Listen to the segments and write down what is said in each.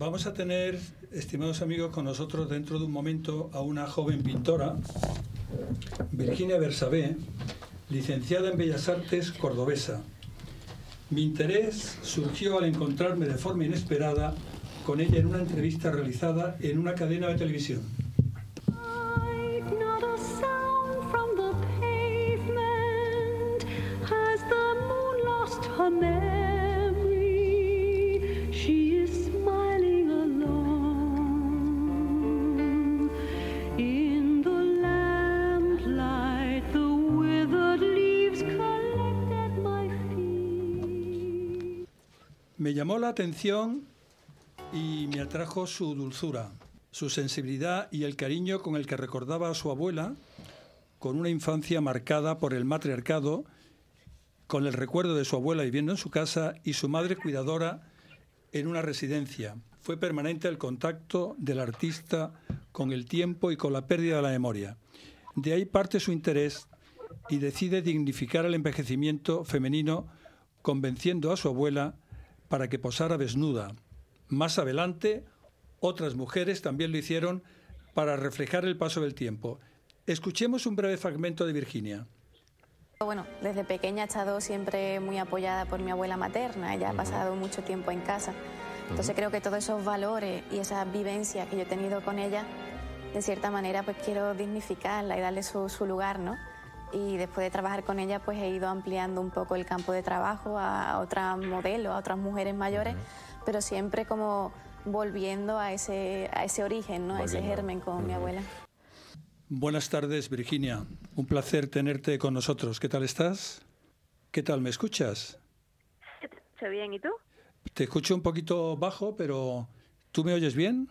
Vamos a tener, estimados amigos, con nosotros dentro de un momento a una joven pintora, Virginia Bersabé, licenciada en Bellas Artes cordobesa. Mi interés surgió al encontrarme de forma inesperada con ella en una entrevista realizada en una cadena de televisión. Llamó la atención y me atrajo su dulzura, su sensibilidad y el cariño con el que recordaba a su abuela, con una infancia marcada por el matriarcado, con el recuerdo de su abuela viviendo en su casa y su madre cuidadora en una residencia. Fue permanente el contacto del artista con el tiempo y con la pérdida de la memoria. De ahí parte su interés y decide dignificar el envejecimiento femenino convenciendo a su abuela para que posara desnuda. Más adelante, otras mujeres también lo hicieron para reflejar el paso del tiempo. Escuchemos un breve fragmento de Virginia. Bueno, desde pequeña he estado siempre muy apoyada por mi abuela materna, ella ha pasado mucho tiempo en casa. Entonces creo que todos esos valores y esa vivencia que yo he tenido con ella, de cierta manera pues quiero dignificarla y darle su, su lugar, ¿no? Y después de trabajar con ella pues he ido ampliando un poco el campo de trabajo a, otras modelos, a otras mujeres mayores, pero siempre como volviendo a ese, a ese origen, ¿no? a ese germen con mi abuela. Buenas tardes, Virginia. Un placer tenerte con nosotros. ¿Qué tal estás? ¿Qué tal? ¿Me escuchas? Estoy bien, ¿y tú? Te escucho un poquito bajo, pero ¿tú me oyes bien?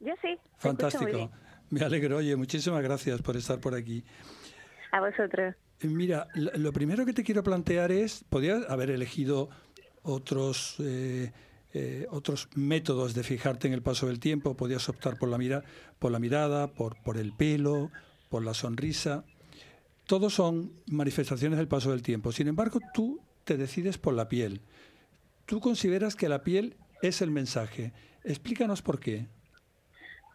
Yo sí. Fantástico. Me alegro. Oye, muchísimas gracias por estar por aquí. A vosotros. Mira, lo primero que te quiero plantear es, podrías haber elegido otros eh, eh, otros métodos de fijarte en el paso del tiempo, podías optar por la, mira, por la mirada, por, por el pelo, por la sonrisa. Todos son manifestaciones del paso del tiempo. Sin embargo, tú te decides por la piel. Tú consideras que la piel es el mensaje. Explícanos por qué.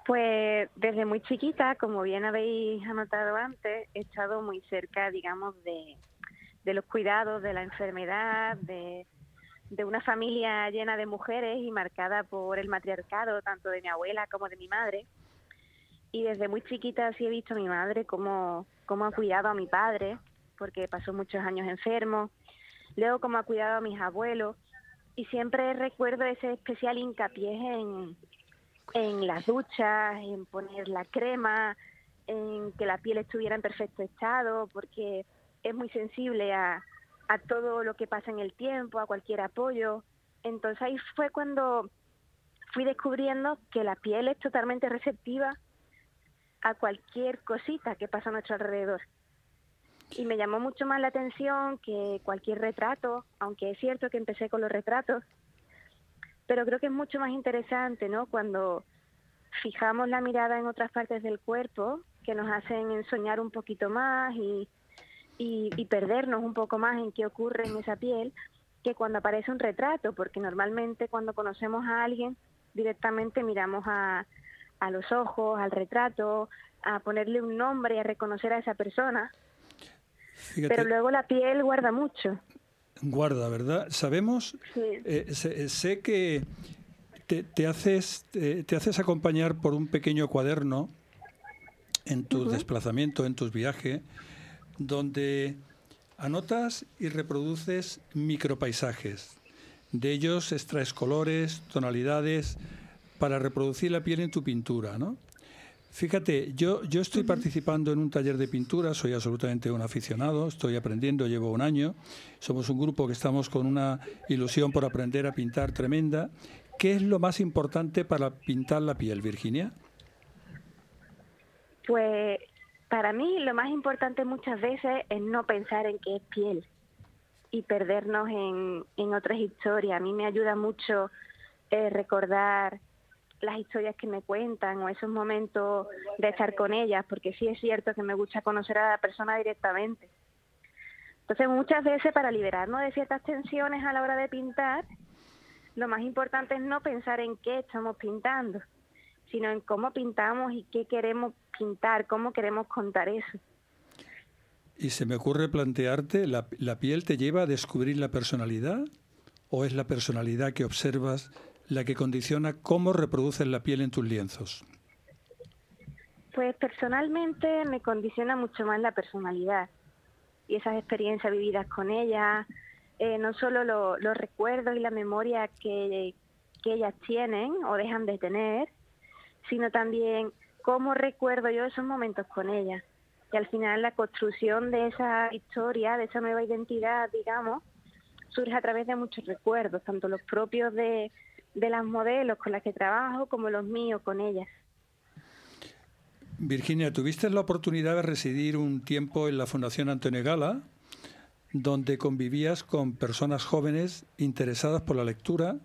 Pues desde muy chiquita, como bien habéis anotado antes, he estado muy cerca, digamos, de, los cuidados de la enfermedad, de, una familia llena de mujeres y marcada por el matriarcado, tanto de mi abuela como de mi madre. Y desde muy chiquita sí he visto a mi madre cómo, cómo ha cuidado a mi padre, porque pasó muchos años enfermo. Luego cómo ha cuidado a mis abuelos. Y siempre recuerdo ese especial hincapié en, en las duchas, en poner la crema, en que la piel estuviera en perfecto estado, porque es muy sensible a, a todo lo que pasa en el tiempo, a cualquier apoyo. Entonces ahí fue cuando fui descubriendo que la piel es totalmente receptiva a cualquier cosita que pasa a nuestro alrededor. Y me llamó mucho más la atención que cualquier retrato, aunque es cierto que empecé con los retratos, pero creo que es mucho más interesante, ¿no? Cuando fijamos la mirada en otras partes del cuerpo que nos hacen soñar un poquito más y, y, perdernos un poco más en qué ocurre en esa piel que cuando aparece un retrato, porque normalmente cuando conocemos a alguien directamente miramos a, a los ojos, al retrato, a ponerle un nombre, a reconocer a esa persona. Pero luego la piel guarda mucho guarda, ¿verdad? Sabemos, eh, sé, que te, haces, te, haces acompañar por un pequeño cuaderno en tu desplazamiento, en tus viajes, donde anotas y reproduces micropaisajes. De ellos extraes colores, tonalidades, para reproducir la piel en tu pintura, ¿no? Fíjate, yo, yo estoy participando en un taller de pintura, soy absolutamente un aficionado, estoy aprendiendo, llevo un año. Somos un grupo que estamos con una ilusión por aprender a pintar tremenda. ¿Qué es lo más importante para pintar la piel, Virginia? Pues para mí lo más importante muchas veces es no pensar en qué es piel y perdernos en, en otras historias. A mí me ayuda mucho eh, recordar las historias que me cuentan o esos momentos de estar con ellas, porque sí es cierto que me gusta conocer a la persona directamente. Entonces muchas veces para liberarnos de ciertas tensiones a la hora de pintar, lo más importante es no pensar en qué estamos pintando, sino en cómo pintamos y qué queremos pintar, cómo queremos contar eso. Y se me ocurre plantearte, ¿la, ¿la piel te lleva a descubrir la personalidad? ¿O es la personalidad que observas la que condiciona cómo reproduces la piel en tus lienzos? Pues personalmente me condiciona mucho más la personalidad y esas experiencias vividas con ella, eh, no solo los recuerdos y la memoria que, que ellas tienen o dejan de tener, sino también cómo recuerdo yo esos momentos con ella. Y al final la construcción de esa historia, de esa nueva identidad, digamos, surge a través de muchos recuerdos, tanto los propios de, de las modelos con las que trabajo como los míos con ellas. Virginia, tuviste la oportunidad de residir un tiempo en la Fundación Antonio Gala, donde convivías con personas jóvenes interesadas por la lectura,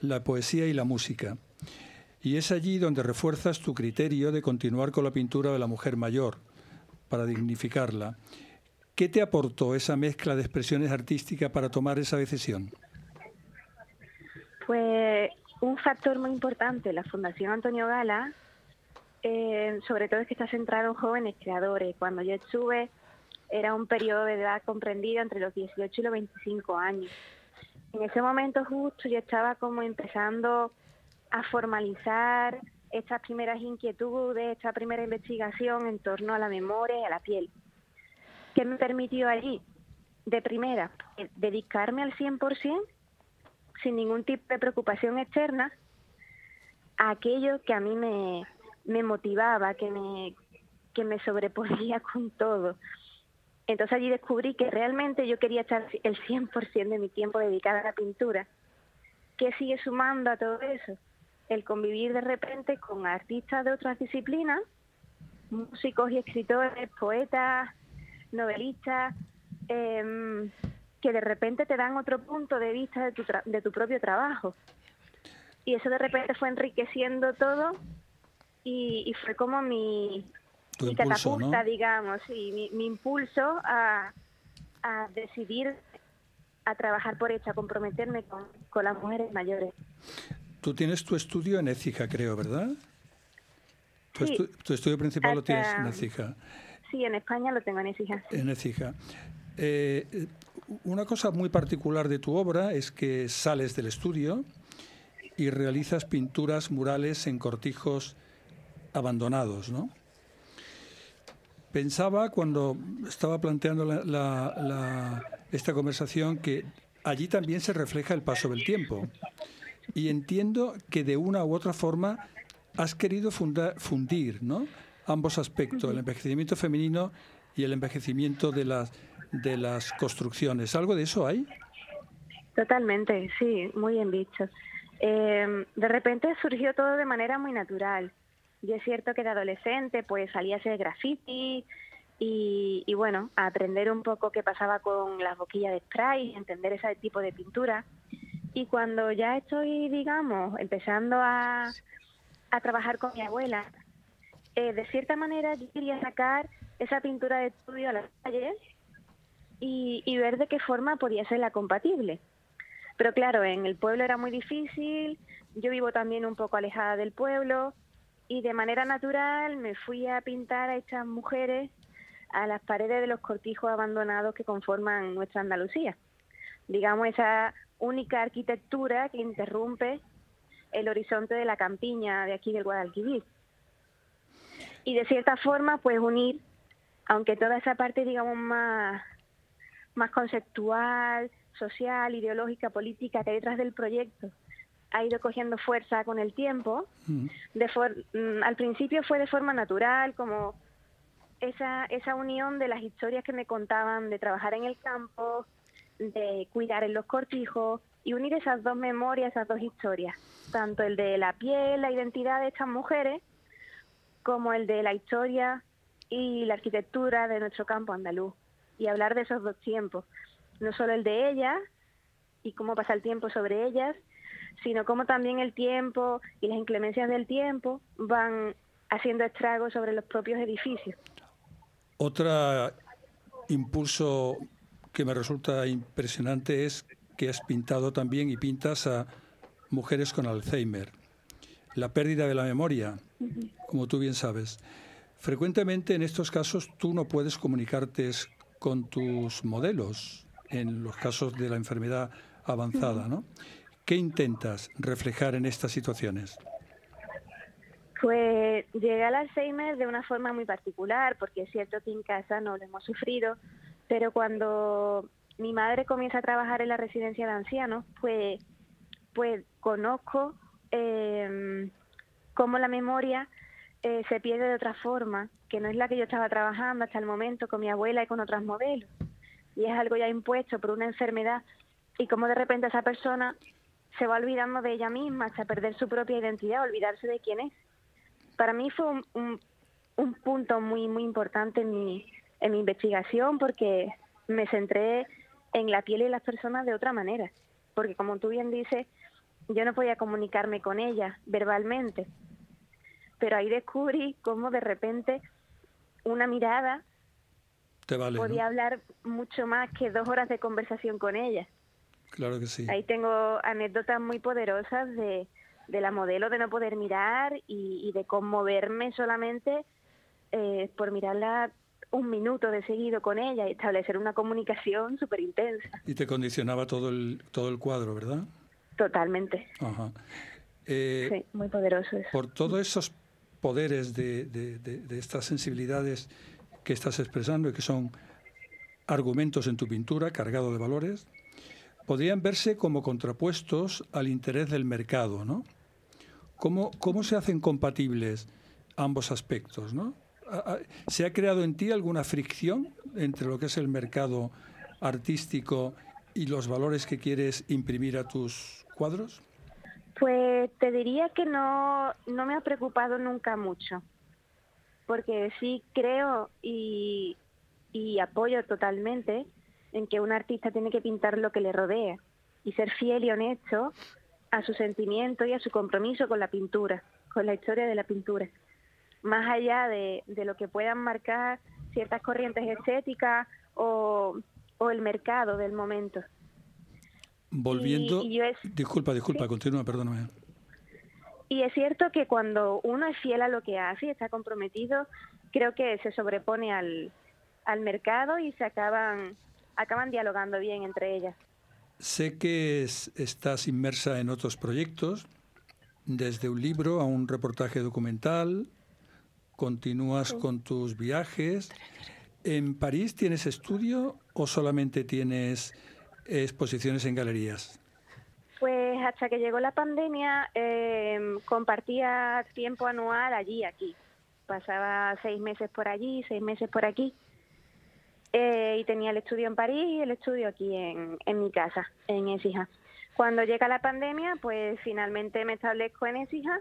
la poesía y la música. Y es allí donde refuerzas tu criterio de continuar con la pintura de la mujer mayor, para dignificarla. ¿Qué te aportó esa mezcla de expresiones artísticas para tomar esa decisión? Pues un factor muy importante, la Fundación Antonio Gala eh, sobre todo es que está centrado en jóvenes creadores. Cuando yo estuve, era un periodo de edad comprendido entre los 18 y los 25 años. En ese momento justo yo estaba como empezando a formalizar estas primeras inquietudes, esta primera investigación en torno a la memoria y a la piel. ¿Qué me permitió allí? De primera, dedicarme al 100%, sin ningún tipo de preocupación externa, aquello que a mí me, me motivaba, que me, que me sobreponía con todo. Entonces allí descubrí que realmente yo quería estar el 100% de mi tiempo dedicada a la pintura. ¿Qué sigue sumando a todo eso? El convivir de repente con artistas de otras disciplinas, músicos y escritores, poetas, novelistas, em, que de repente te dan otro punto de vista de tu, de tu propio trabajo. Y eso de repente fue enriqueciendo todo y, fue como mi, catapulta, digamos, y mi, impulso a, decidir a trabajar por ella, a comprometerme con, las mujeres mayores. Tú tienes tu estudio en Écija, creo, ¿verdad? Tu, sí, tu estudio principal lo tienes en Écija. Sí, en España lo tengo en Écija. En Écija. Eh, una cosa muy particular de tu obra es que sales del estudio y realizas pinturas murales en cortijos abandonados, ¿no? Pensaba cuando estaba planteando esta conversación que allí también se refleja el paso del tiempo. Y entiendo que de una u otra forma has querido fundir ¿no? ambos aspectos, el envejecimiento femenino y el envejecimiento de las, de las construcciones. ¿Algo de eso hay? Totalmente, sí, muy bien dicho. Eh, de repente surgió todo de manera muy natural. Yo es cierto que de adolescente pues salía a hacer graffiti y, bueno, a aprender un poco qué pasaba con las boquillas de spray, entender ese tipo de pintura. Y cuando ya estoy, digamos, empezando a, a trabajar con mi abuela, eh, de cierta manera yo quería sacar esa pintura de estudio a las calles y, ver de qué forma podía ser la compatible. Pero claro, en el pueblo era muy difícil, yo vivo también un poco alejada del pueblo, y de manera natural me fui a pintar a estas mujeres a las paredes de los cortijos abandonados que conforman nuestra Andalucía. Digamos, esa única arquitectura que interrumpe el horizonte de la campiña de aquí del Guadalquivir. Y de cierta forma, pues unir, aunque toda esa parte, digamos, más, más conceptual, social, ideológica, política que hay detrás del proyecto, ha ido cogiendo fuerza con el tiempo. Mm. De mm, al principio fue de forma natural, como esa, esa unión de las historias que me contaban de trabajar en el campo, de cuidar en los cortijos y unir esas dos memorias, esas dos historias, tanto el de la piel, la identidad de estas mujeres, como el de la historia y la arquitectura de nuestro campo andaluz. Y hablar de esos dos tiempos, no solo el de ellas y cómo pasa el tiempo sobre ellas, sino como también el tiempo y las inclemencias del tiempo van haciendo estragos sobre los propios edificios. Otro impulso que me resulta impresionante es que has pintado también y pintas a mujeres con Alzheimer. La pérdida de la memoria, como tú bien sabes. Frecuentemente en estos casos tú no puedes comunicarte con tus modelos en los casos de la enfermedad avanzada, ¿no? ¿Qué intentas reflejar en estas situaciones? Pues llegué al Alzheimer de una forma muy particular, porque es cierto que en casa no lo hemos sufrido, pero cuando mi madre comienza a trabajar en la residencia de ancianos, pues, pues conozco eh, cómo la memoria eh, se pierde de otra forma, que no es la que yo estaba trabajando hasta el momento con mi abuela y con otros modelos. Y es algo ya impuesto por una enfermedad y cómo de repente esa persona se va olvidando de ella misma hasta perder su propia identidad, olvidarse de quién es. Para mí fue un, un, punto muy, muy importante en mi, en mi investigación porque me centré en la piel y las personas de otra manera. Porque como tú bien dices, yo no podía comunicarme con ella verbalmente, pero ahí descubrí cómo de repente una mirada podía hablar mucho más que dos horas de conversación con ella. Claro que sí. Ahí tengo anécdotas muy poderosas de, de la modelo de no poder mirar y, de conmoverme solamente eh, por mirarla un minuto de seguido con ella y establecer una comunicación súper intensa. Y te condicionaba todo el, todo el cuadro, ¿verdad? Totalmente. Ajá. Eh, sí, muy poderoso eso. Por todos esos poderes de, de, estas sensibilidades que estás expresando y que son argumentos en tu pintura cargado de valores, podrían verse como contrapuestos al interés del mercado, ¿no? ¿Cómo, cómo se hacen compatibles ambos aspectos, ¿no? ¿Se ha creado en ti alguna fricción entre lo que es el mercado artístico y los valores que quieres imprimir a tus cuadros? Pues te diría que no, no me ha preocupado nunca mucho, porque sí creo y, y apoyo totalmente en que un artista tiene que pintar lo que le rodea y ser fiel y honesto a su sentimiento y a su compromiso con la pintura, con la historia de la pintura más allá de, lo que puedan marcar ciertas corrientes estéticas o, el mercado del momento. Volviendo, disculpa, disculpa, continúa, perdóname. Y es cierto que cuando uno es fiel a lo que hace y está comprometido, creo que se sobrepone al, al mercado y se acaban, acaban dialogando bien entre ellas. Sé que estás inmersa en otros proyectos, desde un libro a un reportaje documental, continúas con tus viajes. ¿En París tienes estudio o solamente tienes exposiciones en galerías? Pues hasta que llegó la pandemia em, compartía tiempo anual allí, aquí. Pasaba seis meses por allí, seis meses por aquí. Eh, y tenía el estudio en París y el estudio aquí en, en mi casa, en Écija. Cuando llega la pandemia, pues finalmente me establezco en Écija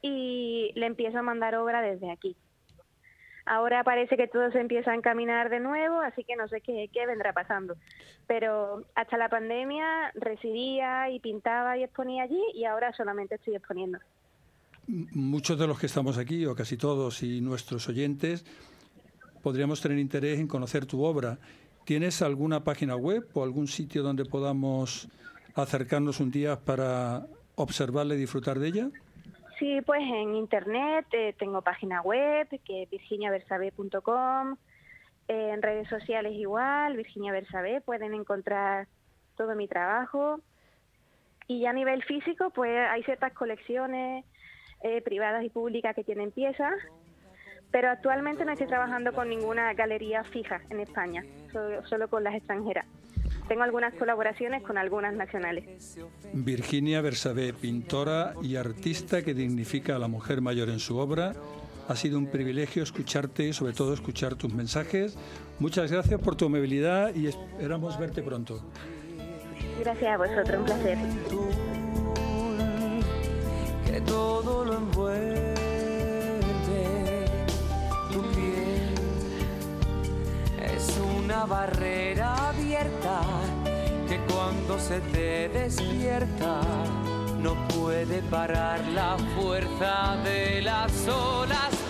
y le empiezo a mandar obra desde aquí. Ahora parece que todo se empieza a encaminar de nuevo, así que no sé qué, qué vendrá pasando. Pero hasta la pandemia residía y pintaba y exponía allí y ahora solamente estoy exponiendo. Muchos de los que estamos aquí, o casi todos, y nuestros oyentes, podríamos tener interés en conocer tu obra. ¿Tienes alguna página web o algún sitio donde podamos acercarnos un día para observarla y disfrutar de ella? Sí, pues en internet eh, tengo página web que es virginiaversabe.com, en redes sociales igual, Virginia Versabe, pueden encontrar todo mi trabajo. Y ya a nivel físico, pues hay ciertas colecciones eh, privadas y públicas que tienen piezas, pero actualmente no estoy trabajando con ninguna galería fija en España, solo con las extranjeras. Tengo algunas colaboraciones con algunas nacionales. Virginia Bersabé, pintora y artista que dignifica a la mujer mayor en su obra. Ha sido un privilegio escucharte y sobre todo escuchar tus mensajes. Muchas gracias por tu amabilidad y esperamos verte pronto. Gracias a vosotros, un placer. Que todo lo envuelve, una barrera abierta que cuando se te despierta no puede parar la fuerza de las olas